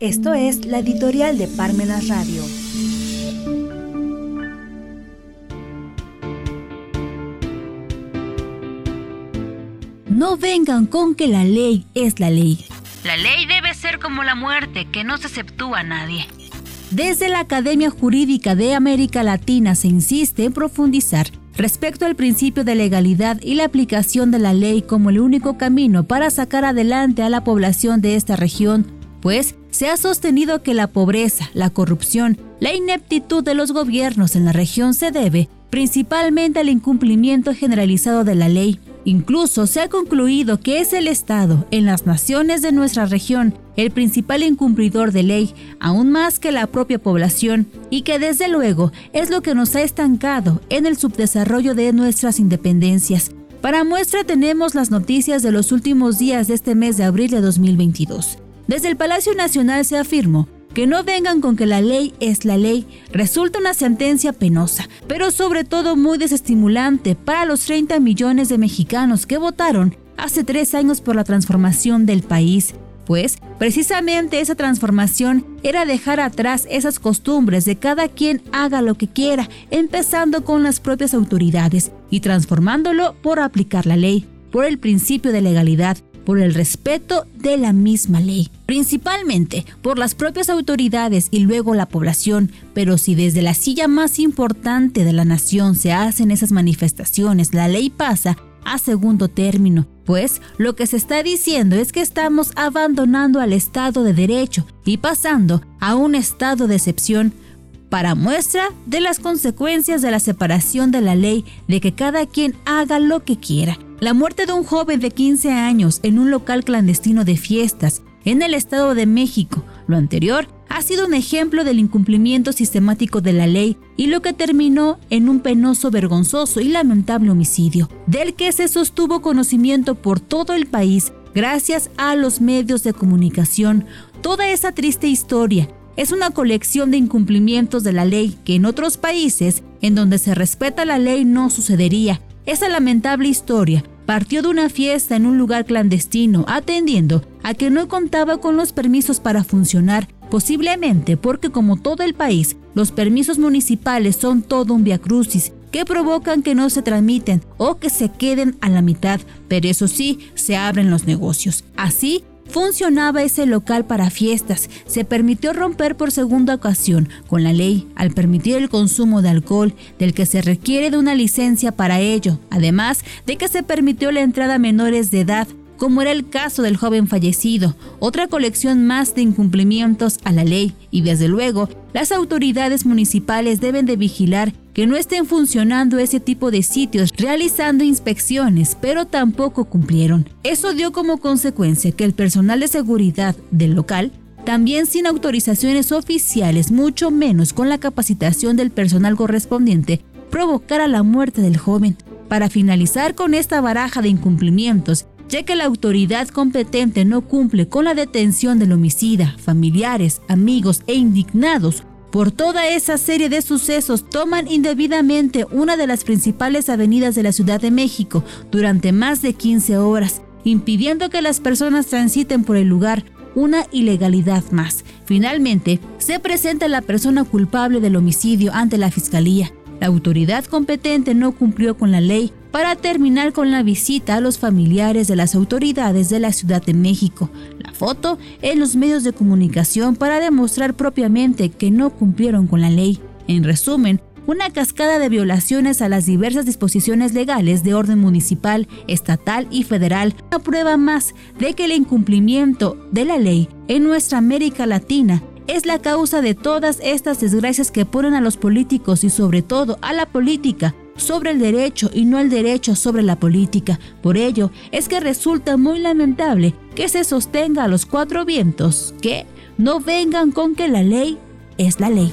Esto es la editorial de Parmenas Radio. No vengan con que la ley es la ley. La ley debe ser como la muerte, que no se exceptúa a nadie. Desde la Academia Jurídica de América Latina se insiste en profundizar respecto al principio de legalidad y la aplicación de la ley como el único camino para sacar adelante a la población de esta región, pues se ha sostenido que la pobreza, la corrupción, la ineptitud de los gobiernos en la región se debe principalmente al incumplimiento generalizado de la ley. Incluso se ha concluido que es el Estado, en las naciones de nuestra región, el principal incumplidor de ley, aún más que la propia población, y que desde luego es lo que nos ha estancado en el subdesarrollo de nuestras independencias. Para muestra tenemos las noticias de los últimos días de este mes de abril de 2022. Desde el Palacio Nacional se afirmó que no vengan con que la ley es la ley, resulta una sentencia penosa, pero sobre todo muy desestimulante para los 30 millones de mexicanos que votaron hace tres años por la transformación del país, pues precisamente esa transformación era dejar atrás esas costumbres de cada quien haga lo que quiera, empezando con las propias autoridades y transformándolo por aplicar la ley, por el principio de legalidad, por el respeto de la misma ley, principalmente por las propias autoridades y luego la población, pero si desde la silla más importante de la nación se hacen esas manifestaciones, la ley pasa a segundo término, pues lo que se está diciendo es que estamos abandonando al Estado de Derecho y pasando a un estado de excepción para muestra de las consecuencias de la separación de la ley de que cada quien haga lo que quiera la muerte de un joven de 15 años en un local clandestino de fiestas en el Estado de México. Lo anterior ha sido un ejemplo del incumplimiento sistemático de la ley y lo que terminó en un penoso, vergonzoso y lamentable homicidio, del que se sostuvo conocimiento por todo el país gracias a los medios de comunicación. Toda esa triste historia es una colección de incumplimientos de la ley que en otros países, en donde se respeta la ley, no sucedería esa lamentable historia partió de una fiesta en un lugar clandestino, atendiendo a que no contaba con los permisos para funcionar, posiblemente porque como todo el país, los permisos municipales son todo un viacrucis que provocan que no se tramiten o que se queden a la mitad, pero eso sí, se abren los negocios. Así, funcionaba ese local para fiestas. Se permitió romper por segunda ocasión con la ley al permitir el consumo de alcohol, del que se requiere de una licencia para ello, además de que se permitió la entrada a menores de edad como era el caso del joven fallecido, otra colección más de incumplimientos a la ley y desde luego las autoridades municipales deben de vigilar que no estén funcionando ese tipo de sitios realizando inspecciones, pero tampoco cumplieron. Eso dio como consecuencia que el personal de seguridad del local también sin autorizaciones oficiales, mucho menos con la capacitación del personal correspondiente, provocara la muerte del joven. Para finalizar con esta baraja de incumplimientos, ya que la autoridad competente no cumple con la detención del homicida, familiares, amigos e indignados por toda esa serie de sucesos toman indebidamente una de las principales avenidas de la Ciudad de México durante más de 15 horas, impidiendo que las personas transiten por el lugar, una ilegalidad más. Finalmente, se presenta la persona culpable del homicidio ante la Fiscalía. La autoridad competente no cumplió con la ley para terminar con la visita a los familiares de las autoridades de la Ciudad de México. La foto en los medios de comunicación para demostrar propiamente que no cumplieron con la ley. En resumen, una cascada de violaciones a las diversas disposiciones legales de orden municipal, estatal y federal, una prueba más de que el incumplimiento de la ley en nuestra América Latina es la causa de todas estas desgracias que ponen a los políticos y sobre todo a la política sobre el derecho y no el derecho sobre la política. Por ello es que resulta muy lamentable que se sostenga a los cuatro vientos que no vengan con que la ley es la ley.